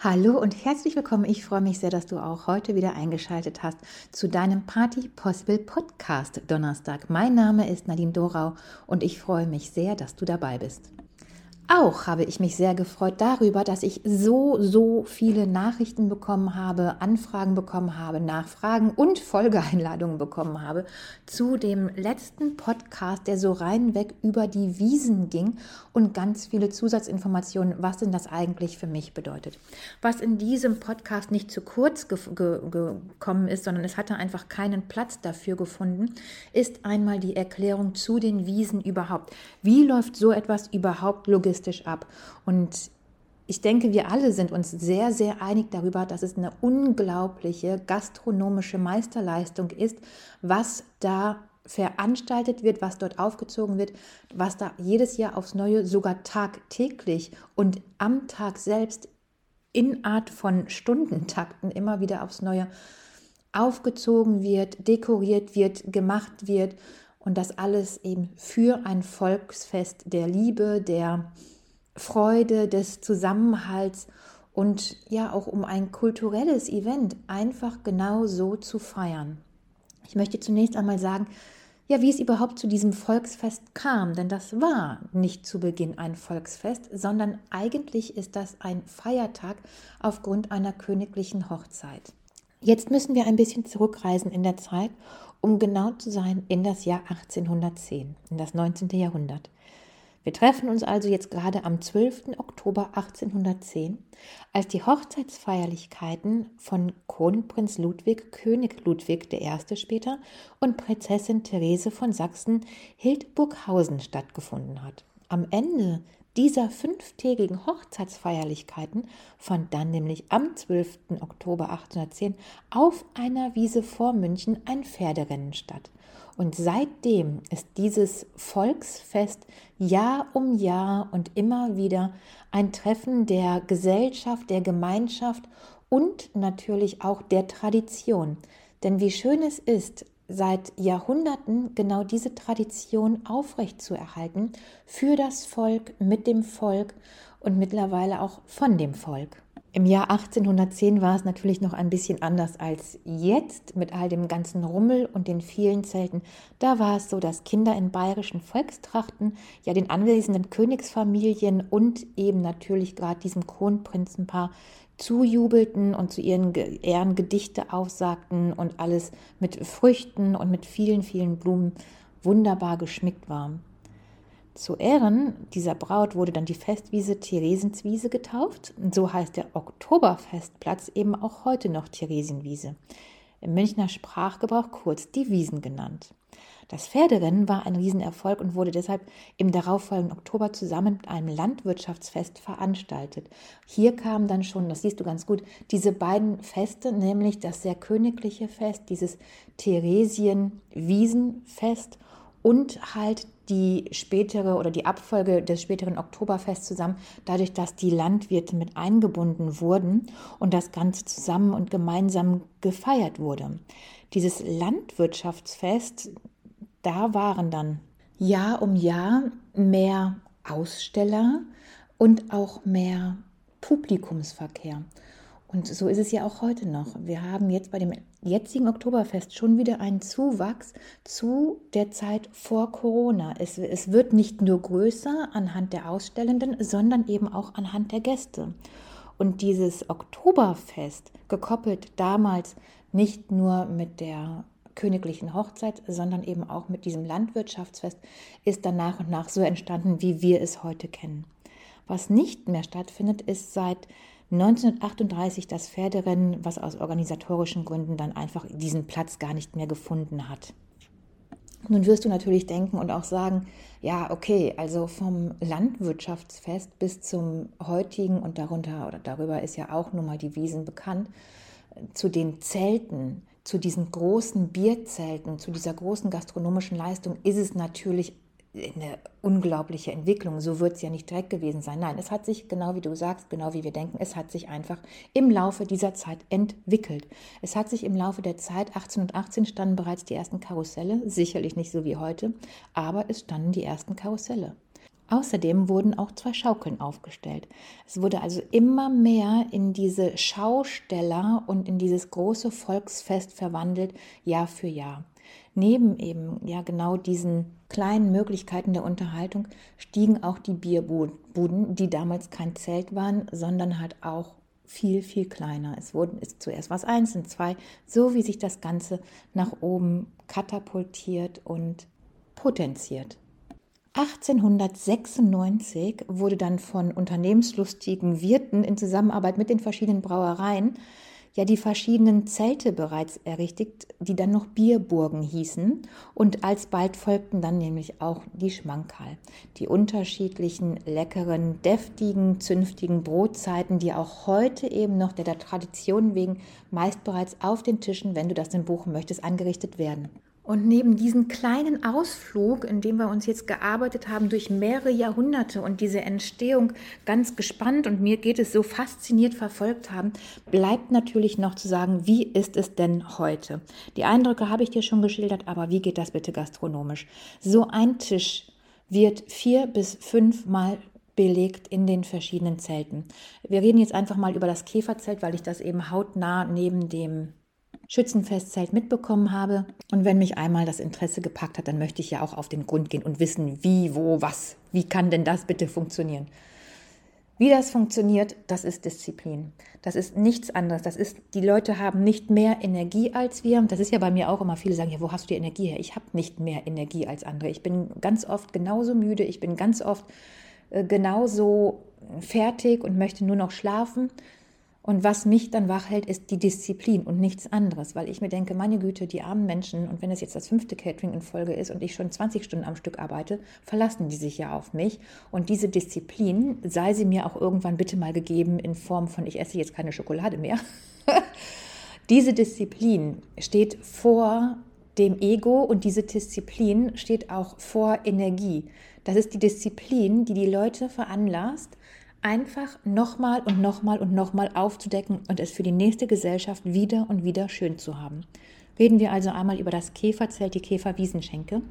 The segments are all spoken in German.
Hallo und herzlich willkommen. Ich freue mich sehr, dass du auch heute wieder eingeschaltet hast zu deinem Party Possible Podcast Donnerstag. Mein Name ist Nadine Dorau und ich freue mich sehr, dass du dabei bist. Auch habe ich mich sehr gefreut darüber, dass ich so, so viele Nachrichten bekommen habe, Anfragen bekommen habe, Nachfragen und Folgeeinladungen bekommen habe zu dem letzten Podcast, der so reinweg über die Wiesen ging und ganz viele Zusatzinformationen, was denn das eigentlich für mich bedeutet. Was in diesem Podcast nicht zu kurz ge ge gekommen ist, sondern es hatte einfach keinen Platz dafür gefunden, ist einmal die Erklärung zu den Wiesen überhaupt. Wie läuft so etwas überhaupt logistisch? Realistisch ab. Und ich denke, wir alle sind uns sehr, sehr einig darüber, dass es eine unglaubliche gastronomische Meisterleistung ist, was da veranstaltet wird, was dort aufgezogen wird, was da jedes Jahr aufs Neue, sogar tagtäglich und am Tag selbst in Art von Stundentakten immer wieder aufs Neue aufgezogen wird, dekoriert wird, gemacht wird und das alles eben für ein Volksfest der Liebe, der Freude, des Zusammenhalts und ja auch um ein kulturelles Event einfach genau so zu feiern. Ich möchte zunächst einmal sagen, ja, wie es überhaupt zu diesem Volksfest kam, denn das war nicht zu Beginn ein Volksfest, sondern eigentlich ist das ein Feiertag aufgrund einer königlichen Hochzeit. Jetzt müssen wir ein bisschen zurückreisen in der Zeit um genau zu sein, in das Jahr 1810, in das 19. Jahrhundert. Wir treffen uns also jetzt gerade am 12. Oktober 1810, als die Hochzeitsfeierlichkeiten von Kronprinz Ludwig, König Ludwig I. später und Prinzessin Therese von Sachsen Hildburghausen stattgefunden hat. Am Ende dieser fünftägigen Hochzeitsfeierlichkeiten fand dann nämlich am 12. Oktober 1810 auf einer Wiese vor München ein Pferderennen statt. Und seitdem ist dieses Volksfest Jahr um Jahr und immer wieder ein Treffen der Gesellschaft, der Gemeinschaft und natürlich auch der Tradition. Denn wie schön es ist, seit Jahrhunderten genau diese Tradition aufrechtzuerhalten für das Volk, mit dem Volk und mittlerweile auch von dem Volk. Im Jahr 1810 war es natürlich noch ein bisschen anders als jetzt mit all dem ganzen Rummel und den vielen Zelten. Da war es so, dass Kinder in bayerischen Volkstrachten ja den anwesenden Königsfamilien und eben natürlich gerade diesem Kronprinzenpaar zujubelten und zu ihren Ehren Gedichte aufsagten und alles mit Früchten und mit vielen, vielen Blumen wunderbar geschmückt war. Zu Ehren dieser Braut wurde dann die Festwiese Theresienswiese getauft. Und so heißt der Oktoberfestplatz eben auch heute noch Theresienwiese. Im Münchner Sprachgebrauch kurz die Wiesen genannt. Das Pferderennen war ein Riesenerfolg und wurde deshalb im darauffolgenden Oktober zusammen mit einem Landwirtschaftsfest veranstaltet. Hier kamen dann schon, das siehst du ganz gut, diese beiden Feste, nämlich das sehr königliche Fest, dieses Theresien-Wiesenfest und halt die spätere oder die Abfolge des späteren Oktoberfests zusammen, dadurch, dass die Landwirte mit eingebunden wurden und das Ganze zusammen und gemeinsam gefeiert wurde. Dieses Landwirtschaftsfest da waren dann Jahr um Jahr mehr Aussteller und auch mehr Publikumsverkehr. Und so ist es ja auch heute noch. Wir haben jetzt bei dem jetzigen Oktoberfest schon wieder einen Zuwachs zu der Zeit vor Corona. Es, es wird nicht nur größer anhand der Ausstellenden, sondern eben auch anhand der Gäste. Und dieses Oktoberfest, gekoppelt damals nicht nur mit der königlichen Hochzeit, sondern eben auch mit diesem Landwirtschaftsfest ist dann nach und nach so entstanden, wie wir es heute kennen. Was nicht mehr stattfindet, ist seit 1938 das Pferderennen, was aus organisatorischen Gründen dann einfach diesen Platz gar nicht mehr gefunden hat. Nun wirst du natürlich denken und auch sagen, ja, okay, also vom Landwirtschaftsfest bis zum heutigen und darunter oder darüber ist ja auch nun mal die Wiesen bekannt, zu den Zelten, zu diesen großen Bierzelten, zu dieser großen gastronomischen Leistung ist es natürlich eine unglaubliche Entwicklung. So wird es ja nicht direkt gewesen sein. Nein, es hat sich, genau wie du sagst, genau wie wir denken, es hat sich einfach im Laufe dieser Zeit entwickelt. Es hat sich im Laufe der Zeit, 1818 standen bereits die ersten Karusselle, sicherlich nicht so wie heute, aber es standen die ersten Karusselle. Außerdem wurden auch zwei Schaukeln aufgestellt. Es wurde also immer mehr in diese Schausteller und in dieses große Volksfest verwandelt, Jahr für Jahr. Neben eben ja genau diesen kleinen Möglichkeiten der Unterhaltung stiegen auch die Bierbuden, die damals kein Zelt waren, sondern halt auch viel, viel kleiner. Es wurden ist zuerst was eins und zwei, so wie sich das Ganze nach oben katapultiert und potenziert. 1896 wurde dann von unternehmenslustigen Wirten in Zusammenarbeit mit den verschiedenen Brauereien ja die verschiedenen Zelte bereits errichtet, die dann noch Bierburgen hießen. Und alsbald folgten dann nämlich auch die Schmankerl, die unterschiedlichen leckeren, deftigen, zünftigen Brotzeiten, die auch heute eben noch der, Tradition wegen meist bereits auf den Tischen, wenn du das denn buchen möchtest, angerichtet werden. Und neben diesem kleinen Ausflug, in dem wir uns jetzt gearbeitet haben durch mehrere Jahrhunderte und diese Entstehung ganz gespannt und mir geht es so fasziniert verfolgt haben, bleibt natürlich noch zu sagen, wie ist es denn heute? Die Eindrücke habe ich dir schon geschildert, aber wie geht das bitte gastronomisch? So ein Tisch wird vier bis fünfmal belegt in den verschiedenen Zelten. Wir reden jetzt einfach mal über das Käferzelt, weil ich das eben hautnah neben dem Schützenfestzelt mitbekommen habe. Und wenn mich einmal das Interesse gepackt hat, dann möchte ich ja auch auf den Grund gehen und wissen, wie, wo, was. Wie kann denn das bitte funktionieren? Wie das funktioniert, das ist Disziplin. Das ist nichts anderes. Das ist, die Leute haben nicht mehr Energie als wir. Das ist ja bei mir auch immer, viele sagen, ja, wo hast du die Energie her? Ich habe nicht mehr Energie als andere. Ich bin ganz oft genauso müde. Ich bin ganz oft äh, genauso fertig und möchte nur noch schlafen. Und was mich dann wach hält, ist die Disziplin und nichts anderes, weil ich mir denke, meine Güte, die armen Menschen, und wenn es jetzt das fünfte Catering in Folge ist und ich schon 20 Stunden am Stück arbeite, verlassen die sich ja auf mich. Und diese Disziplin, sei sie mir auch irgendwann bitte mal gegeben in Form von, ich esse jetzt keine Schokolade mehr. diese Disziplin steht vor dem Ego und diese Disziplin steht auch vor Energie. Das ist die Disziplin, die die Leute veranlasst, einfach nochmal und nochmal und nochmal aufzudecken und es für die nächste Gesellschaft wieder und wieder schön zu haben. Reden wir also einmal über das Käferzelt, die Käferwiesenschenke.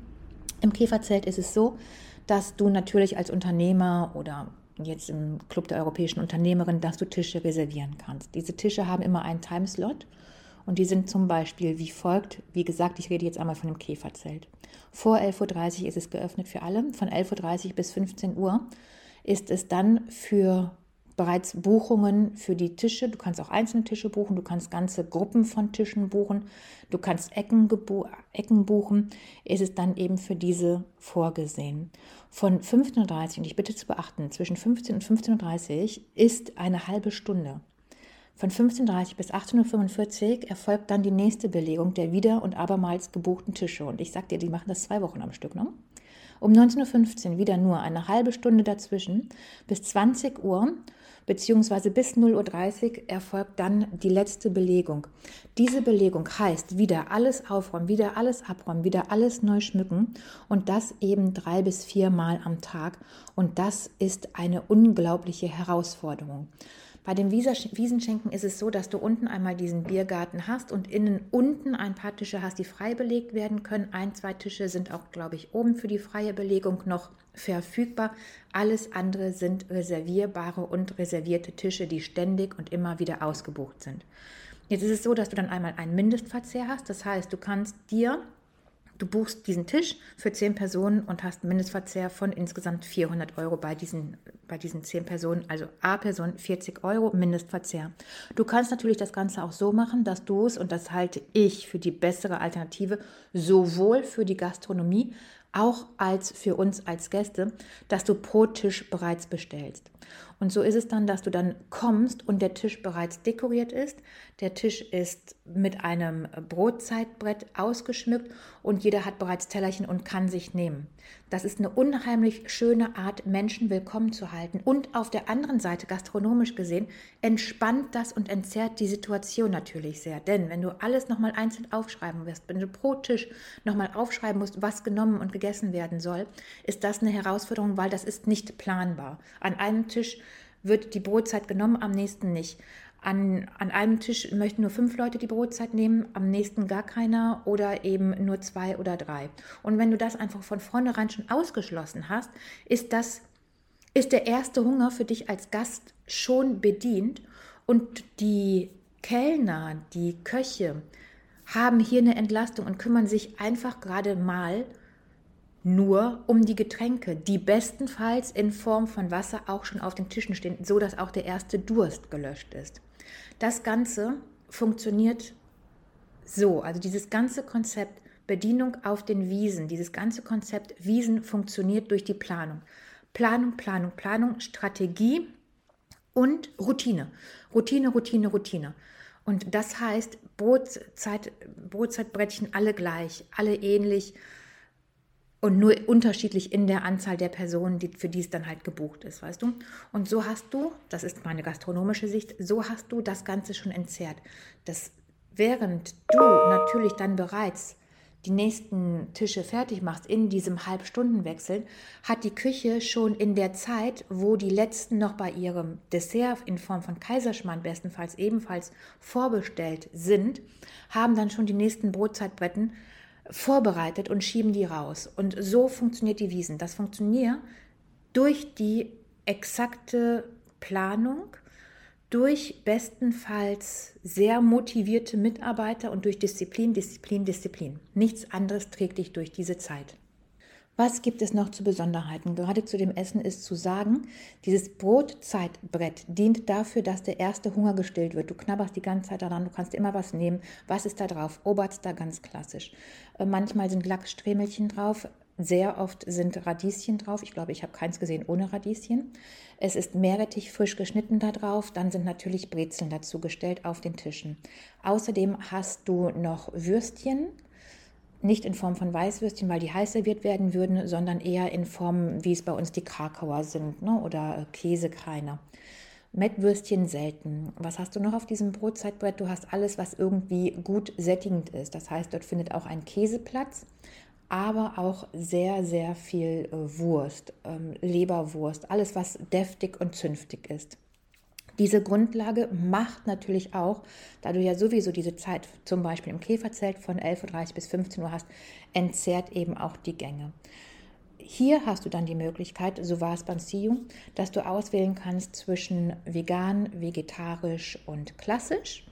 Im Käferzelt ist es so, dass du natürlich als Unternehmer oder jetzt im Club der europäischen Unternehmerin, dass du Tische reservieren kannst. Diese Tische haben immer einen Timeslot und die sind zum Beispiel wie folgt. Wie gesagt, ich rede jetzt einmal von dem Käferzelt. Vor 11.30 Uhr ist es geöffnet für alle, von 11.30 Uhr bis 15 Uhr ist es dann für bereits Buchungen für die Tische. Du kannst auch einzelne Tische buchen, du kannst ganze Gruppen von Tischen buchen, du kannst Ecken, Ecken buchen. Ist es dann eben für diese vorgesehen. Von 15.30 Uhr, und ich bitte zu beachten, zwischen 15 und 15.30 Uhr ist eine halbe Stunde. Von 15.30 Uhr bis 18.45 Uhr erfolgt dann die nächste Belegung der wieder und abermals gebuchten Tische. Und ich sag dir, die machen das zwei Wochen am Stück, ne? Um 19.15 Uhr wieder nur eine halbe Stunde dazwischen bis 20 Uhr beziehungsweise bis 0.30 Uhr erfolgt dann die letzte Belegung. Diese Belegung heißt wieder alles aufräumen, wieder alles abräumen, wieder alles neu schmücken und das eben drei bis vier Mal am Tag. Und das ist eine unglaubliche Herausforderung. Bei den Wiesenschenken ist es so, dass du unten einmal diesen Biergarten hast und innen unten ein paar Tische hast, die frei belegt werden können. Ein, zwei Tische sind auch, glaube ich, oben für die freie Belegung noch verfügbar. Alles andere sind reservierbare und reservierte Tische, die ständig und immer wieder ausgebucht sind. Jetzt ist es so, dass du dann einmal einen Mindestverzehr hast. Das heißt, du kannst dir Du buchst diesen Tisch für zehn Personen und hast Mindestverzehr von insgesamt 400 Euro bei diesen, bei diesen zehn Personen. Also A Person 40 Euro Mindestverzehr. Du kannst natürlich das Ganze auch so machen, dass du es, und das halte ich für die bessere Alternative, sowohl für die Gastronomie auch als für uns als Gäste, dass du pro Tisch bereits bestellst. Und so ist es dann, dass du dann kommst und der Tisch bereits dekoriert ist. Der Tisch ist mit einem Brotzeitbrett ausgeschmückt und jeder hat bereits Tellerchen und kann sich nehmen. Das ist eine unheimlich schöne Art, Menschen willkommen zu halten. Und auf der anderen Seite, gastronomisch gesehen, entspannt das und entzerrt die Situation natürlich sehr. Denn wenn du alles nochmal einzeln aufschreiben wirst, wenn du pro Tisch nochmal aufschreiben musst, was genommen und gegessen werden soll, ist das eine Herausforderung, weil das ist nicht planbar. An einem Tisch wird die Brotzeit genommen, am nächsten nicht. An, an einem Tisch möchten nur fünf Leute die Brotzeit nehmen, am nächsten gar keiner oder eben nur zwei oder drei. Und wenn du das einfach von vornherein schon ausgeschlossen hast, ist das ist der erste Hunger für dich als Gast schon bedient und die Kellner, die Köche haben hier eine Entlastung und kümmern sich einfach gerade mal nur um die Getränke, die bestenfalls in Form von Wasser auch schon auf den Tischen stehen, so dass auch der erste Durst gelöscht ist. Das Ganze funktioniert so, also dieses ganze Konzept Bedienung auf den Wiesen, dieses ganze Konzept Wiesen funktioniert durch die Planung. Planung, Planung, Planung, Strategie und Routine. Routine, Routine, Routine. Und das heißt, Brotzeit, Brotzeitbrettchen alle gleich, alle ähnlich und nur unterschiedlich in der Anzahl der Personen, die, für die es dann halt gebucht ist, weißt du? Und so hast du, das ist meine gastronomische Sicht, so hast du das Ganze schon entzerrt. Das, während du natürlich dann bereits die nächsten Tische fertig machst in diesem Halbstundenwechsel, hat die Küche schon in der Zeit, wo die letzten noch bei ihrem Dessert in Form von Kaiserschmarrn bestenfalls ebenfalls vorbestellt sind, haben dann schon die nächsten Brotzeitbretten vorbereitet und schieben die raus. Und so funktioniert die Wiesen. Das funktioniert durch die exakte Planung, durch bestenfalls sehr motivierte Mitarbeiter und durch Disziplin, Disziplin, Disziplin. Nichts anderes trägt dich durch diese Zeit. Was gibt es noch zu Besonderheiten? Gerade zu dem Essen ist zu sagen, dieses Brotzeitbrett dient dafür, dass der erste Hunger gestillt wird. Du knabberst die ganze Zeit daran, du kannst immer was nehmen. Was ist da drauf? Oberster ganz klassisch. Äh, manchmal sind Lachssträmelchen drauf, sehr oft sind Radieschen drauf. Ich glaube, ich habe keins gesehen ohne Radieschen. Es ist Meerrettich frisch geschnitten da drauf. Dann sind natürlich Brezeln dazu gestellt auf den Tischen. Außerdem hast du noch Würstchen, nicht in Form von Weißwürstchen, weil die heiß serviert werden würden, sondern eher in Form, wie es bei uns die Krakauer sind ne? oder äh, Käsekreiner. Mettwürstchen selten. Was hast du noch auf diesem Brotzeitbrett? Du hast alles, was irgendwie gut sättigend ist. Das heißt, dort findet auch ein Käse Platz, aber auch sehr, sehr viel äh, Wurst, ähm, Leberwurst, alles, was deftig und zünftig ist. Diese Grundlage macht natürlich auch, da du ja sowieso diese Zeit zum Beispiel im Käferzelt von 11.30 Uhr bis 15 Uhr hast, entzerrt eben auch die Gänge. Hier hast du dann die Möglichkeit, so war es beim Siu, dass du auswählen kannst zwischen vegan, vegetarisch und klassisch.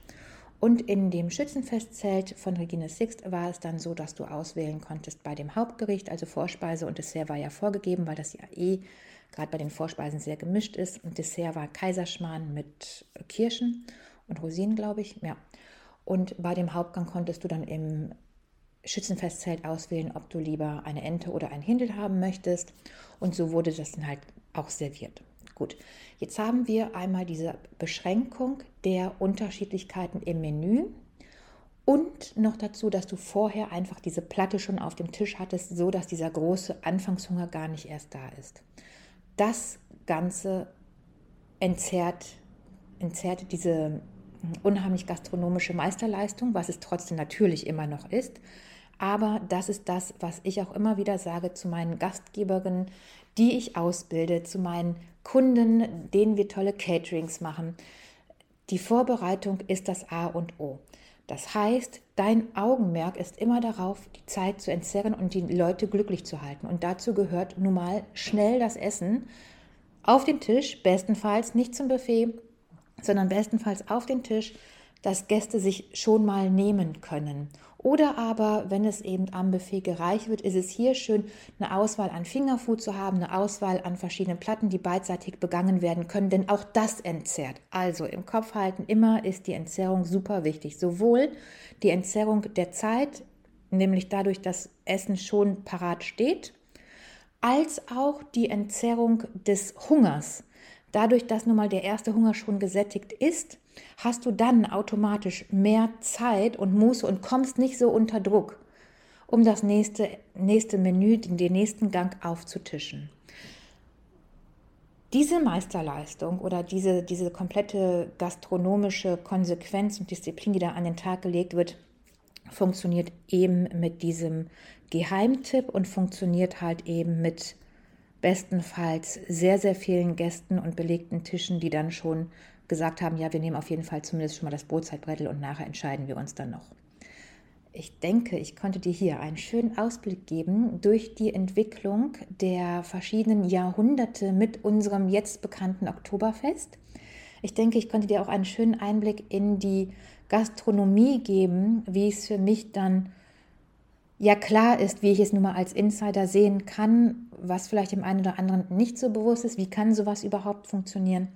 Und in dem Schützenfestzelt von Regine Sixt war es dann so, dass du auswählen konntest bei dem Hauptgericht, also Vorspeise und Dessert war ja vorgegeben, weil das ja eh gerade bei den Vorspeisen sehr gemischt ist. Und Dessert war Kaiserschmarrn mit Kirschen und Rosinen, glaube ich. Ja. Und bei dem Hauptgang konntest du dann im Schützenfestzelt auswählen, ob du lieber eine Ente oder ein Hindel haben möchtest. Und so wurde das dann halt auch serviert. Gut, jetzt haben wir einmal diese Beschränkung der Unterschiedlichkeiten im Menü und noch dazu, dass du vorher einfach diese Platte schon auf dem Tisch hattest, so dass dieser große Anfangshunger gar nicht erst da ist. Das Ganze entzerrt, entzerrt diese unheimlich gastronomische Meisterleistung, was es trotzdem natürlich immer noch ist. Aber das ist das, was ich auch immer wieder sage zu meinen Gastgeberinnen, die ich ausbilde, zu meinen Kunden, denen wir tolle Caterings machen. Die Vorbereitung ist das A und O. Das heißt, dein Augenmerk ist immer darauf, die Zeit zu entzerren und die Leute glücklich zu halten. Und dazu gehört nun mal schnell das Essen auf den Tisch, bestenfalls nicht zum Buffet, sondern bestenfalls auf den Tisch, dass Gäste sich schon mal nehmen können. Oder aber, wenn es eben am Buffet gereicht wird, ist es hier schön, eine Auswahl an Fingerfood zu haben, eine Auswahl an verschiedenen Platten, die beidseitig begangen werden können, denn auch das entzerrt. Also im Kopf halten, immer ist die Entzerrung super wichtig. Sowohl die Entzerrung der Zeit, nämlich dadurch, dass Essen schon parat steht, als auch die Entzerrung des Hungers. Dadurch, dass nun mal der erste Hunger schon gesättigt ist, hast du dann automatisch mehr Zeit und Muße und kommst nicht so unter Druck, um das nächste, nächste Menü, den nächsten Gang aufzutischen. Diese Meisterleistung oder diese, diese komplette gastronomische Konsequenz und Disziplin, die da an den Tag gelegt wird, funktioniert eben mit diesem Geheimtipp und funktioniert halt eben mit bestenfalls sehr, sehr vielen Gästen und belegten Tischen, die dann schon gesagt haben, ja, wir nehmen auf jeden Fall zumindest schon mal das Brotzeitbrettel und nachher entscheiden wir uns dann noch. ich denke, ich konnte dir hier einen schönen Ausblick geben durch die Entwicklung der verschiedenen Jahrhunderte mit unserem jetzt bekannten Oktoberfest. Ich denke, ich konnte dir auch einen schönen Einblick in die Gastronomie geben, wie es für mich dann ja klar ist, wie ich es nun mal als Insider sehen kann, was vielleicht dem einen oder anderen nicht so bewusst ist, wie kann sowas überhaupt funktionieren.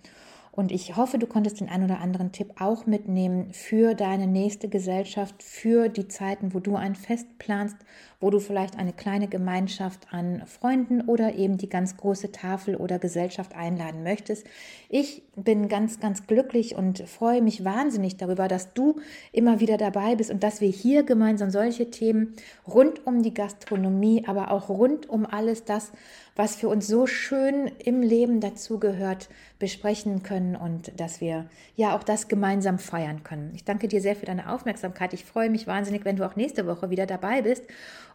Und ich hoffe, du konntest den einen oder anderen Tipp auch mitnehmen für deine nächste Gesellschaft, für die Zeiten, wo du ein Fest planst, wo du vielleicht eine kleine Gemeinschaft an Freunden oder eben die ganz große Tafel oder Gesellschaft einladen möchtest. Ich bin ganz, ganz glücklich und freue mich wahnsinnig darüber, dass du immer wieder dabei bist und dass wir hier gemeinsam solche Themen rund um die Gastronomie, aber auch rund um alles das, was für uns so schön im Leben dazugehört, besprechen können und dass wir ja auch das gemeinsam feiern können. Ich danke dir sehr für deine Aufmerksamkeit. Ich freue mich wahnsinnig, wenn du auch nächste Woche wieder dabei bist.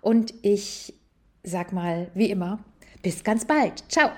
Und ich sag mal, wie immer, bis ganz bald. Ciao.